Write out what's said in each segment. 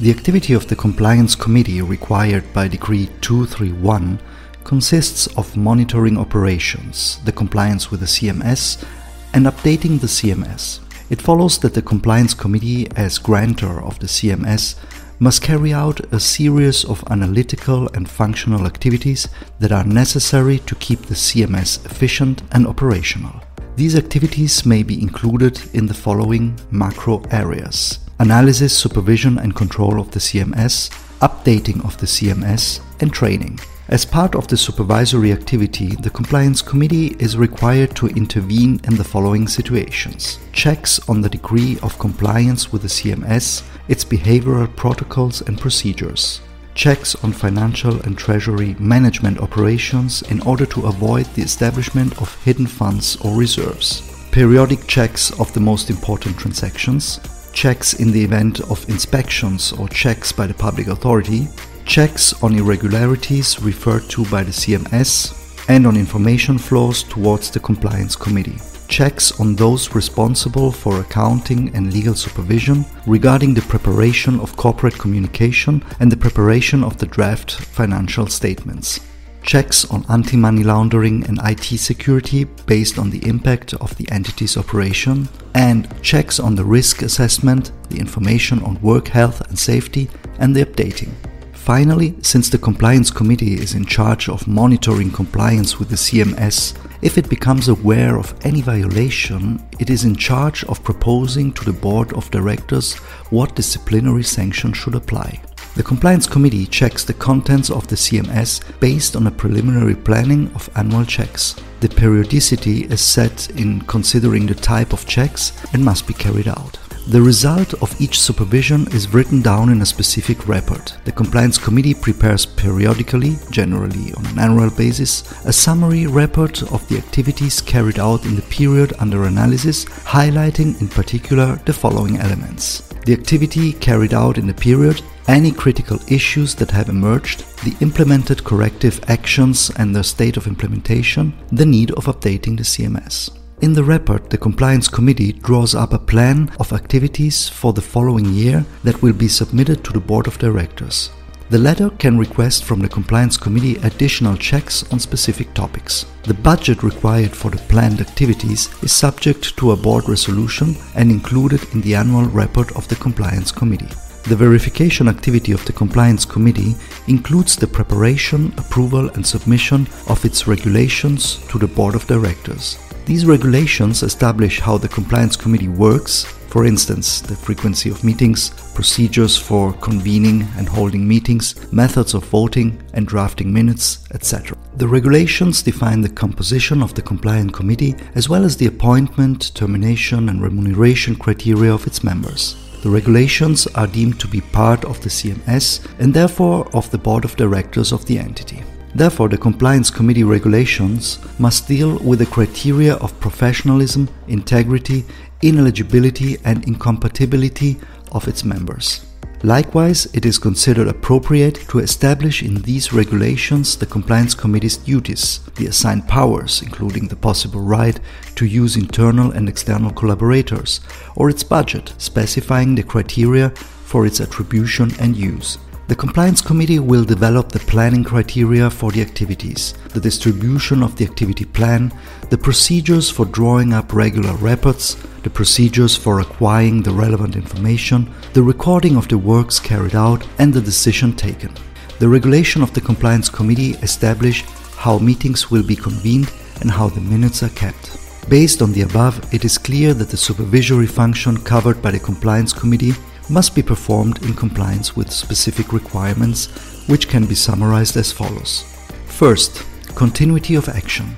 The activity of the Compliance Committee required by Decree 231 consists of monitoring operations, the compliance with the CMS, and updating the CMS. It follows that the Compliance Committee, as grantor of the CMS, must carry out a series of analytical and functional activities that are necessary to keep the CMS efficient and operational. These activities may be included in the following macro areas analysis, supervision, and control of the CMS, updating of the CMS, and training. As part of the supervisory activity, the Compliance Committee is required to intervene in the following situations. Checks on the degree of compliance with the CMS, its behavioral protocols and procedures, checks on financial and treasury management operations in order to avoid the establishment of hidden funds or reserves, periodic checks of the most important transactions, checks in the event of inspections or checks by the public authority, checks on irregularities referred to by the CMS, and on information flows towards the Compliance Committee. Checks on those responsible for accounting and legal supervision regarding the preparation of corporate communication and the preparation of the draft financial statements. Checks on anti money laundering and IT security based on the impact of the entity's operation, and checks on the risk assessment, the information on work health and safety, and the updating. Finally, since the Compliance Committee is in charge of monitoring compliance with the CMS, if it becomes aware of any violation, it is in charge of proposing to the Board of Directors what disciplinary sanction should apply. The Compliance Committee checks the contents of the CMS based on a preliminary planning of annual checks. The periodicity is set in considering the type of checks and must be carried out. The result of each supervision is written down in a specific report. The Compliance Committee prepares periodically, generally on an annual basis, a summary report of the activities carried out in the period under analysis, highlighting in particular the following elements. The activity carried out in the period, any critical issues that have emerged, the implemented corrective actions and their state of implementation, the need of updating the CMS. In the report, the Compliance Committee draws up a plan of activities for the following year that will be submitted to the Board of Directors. The latter can request from the Compliance Committee additional checks on specific topics. The budget required for the planned activities is subject to a board resolution and included in the annual report of the Compliance Committee. The verification activity of the Compliance Committee includes the preparation, approval, and submission of its regulations to the Board of Directors. These regulations establish how the Compliance Committee works, for instance, the frequency of meetings, procedures for convening and holding meetings, methods of voting and drafting minutes, etc. The regulations define the composition of the Compliance Committee as well as the appointment, termination, and remuneration criteria of its members. The regulations are deemed to be part of the CMS and therefore of the Board of Directors of the entity. Therefore, the Compliance Committee regulations must deal with the criteria of professionalism, integrity, ineligibility, and incompatibility of its members. Likewise, it is considered appropriate to establish in these regulations the Compliance Committee's duties, the assigned powers, including the possible right to use internal and external collaborators, or its budget, specifying the criteria for its attribution and use. The Compliance Committee will develop the planning criteria for the activities, the distribution of the activity plan, the procedures for drawing up regular reports, the procedures for acquiring the relevant information, the recording of the works carried out, and the decision taken. The regulation of the Compliance Committee establish how meetings will be convened and how the minutes are kept. Based on the above, it is clear that the supervisory function covered by the Compliance Committee must be performed in compliance with specific requirements, which can be summarized as follows. First, continuity of action.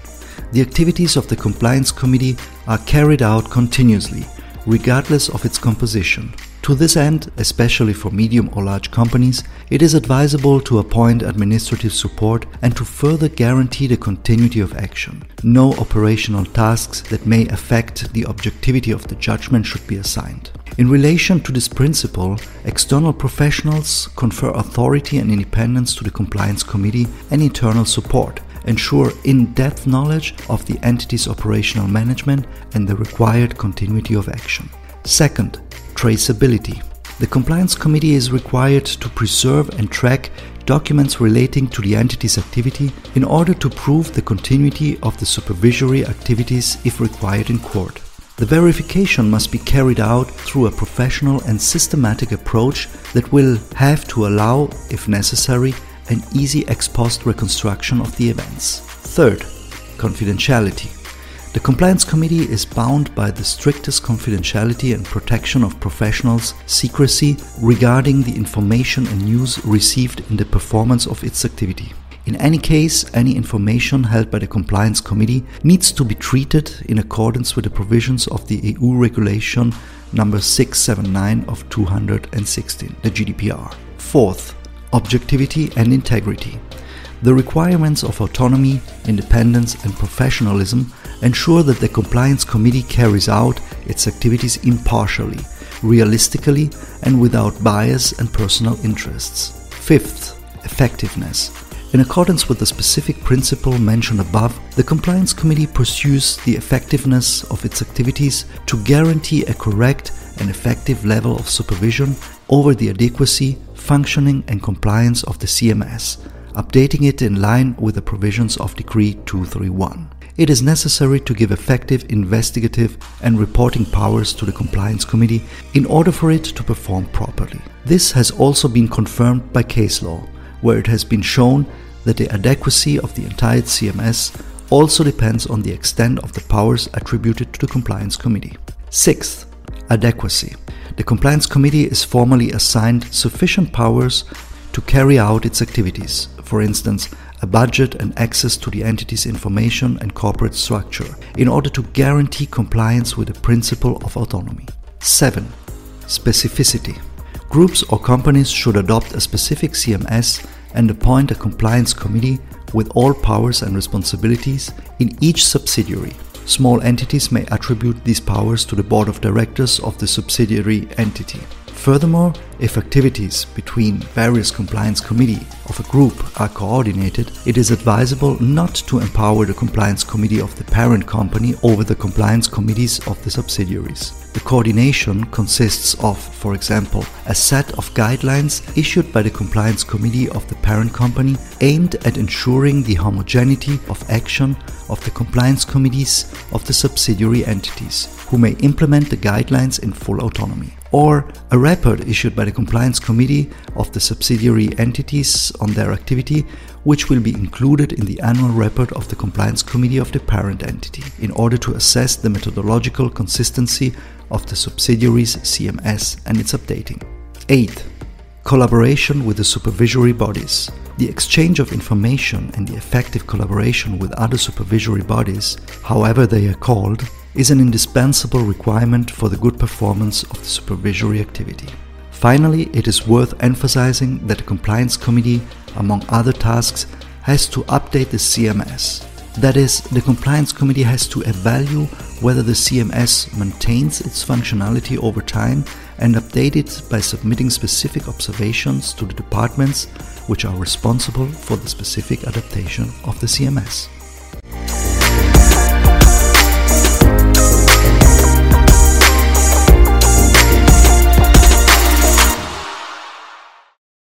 The activities of the Compliance Committee are carried out continuously, regardless of its composition. To this end, especially for medium or large companies, it is advisable to appoint administrative support and to further guarantee the continuity of action. No operational tasks that may affect the objectivity of the judgment should be assigned. In relation to this principle, external professionals confer authority and independence to the Compliance Committee and internal support, ensure in depth knowledge of the entity's operational management and the required continuity of action. Second, traceability. The Compliance Committee is required to preserve and track documents relating to the entity's activity in order to prove the continuity of the supervisory activities if required in court. The verification must be carried out through a professional and systematic approach that will have to allow, if necessary, an easy ex post reconstruction of the events. Third, confidentiality. The Compliance Committee is bound by the strictest confidentiality and protection of professionals' secrecy regarding the information and news received in the performance of its activity. In any case, any information held by the Compliance Committee needs to be treated in accordance with the provisions of the EU Regulation number 679 of 216, the GDPR. Fourth, objectivity and integrity. The requirements of autonomy, independence, and professionalism ensure that the Compliance Committee carries out its activities impartially, realistically, and without bias and personal interests. Fifth, effectiveness. In accordance with the specific principle mentioned above, the Compliance Committee pursues the effectiveness of its activities to guarantee a correct and effective level of supervision over the adequacy, functioning, and compliance of the CMS, updating it in line with the provisions of Decree 231. It is necessary to give effective investigative and reporting powers to the Compliance Committee in order for it to perform properly. This has also been confirmed by case law, where it has been shown that the adequacy of the entire CMS also depends on the extent of the powers attributed to the Compliance Committee. Sixth, adequacy. The Compliance Committee is formally assigned sufficient powers to carry out its activities, for instance, a budget and access to the entity's information and corporate structure, in order to guarantee compliance with the principle of autonomy. 7. Specificity. Groups or companies should adopt a specific CMS and appoint a compliance committee with all powers and responsibilities in each subsidiary. Small entities may attribute these powers to the board of directors of the subsidiary entity. Furthermore, if activities between various compliance committee of a group are coordinated, it is advisable not to empower the compliance committee of the parent company over the compliance committees of the subsidiaries. The coordination consists of, for example, a set of guidelines issued by the compliance committee of the parent company aimed at ensuring the homogeneity of action of the compliance committees of the subsidiary entities, who may implement the guidelines in full autonomy. Or a report issued by the compliance committee of the subsidiary entities on their activity, which will be included in the annual report of the compliance committee of the parent entity, in order to assess the methodological consistency of the subsidiary's CMS and its updating. 8. Collaboration with the supervisory bodies. The exchange of information and the effective collaboration with other supervisory bodies, however they are called, is an indispensable requirement for the good performance of the supervisory activity. Finally, it is worth emphasizing that the Compliance Committee, among other tasks, has to update the CMS. That is, the Compliance Committee has to evaluate whether the CMS maintains its functionality over time and update it by submitting specific observations to the departments which are responsible for the specific adaptation of the CMS.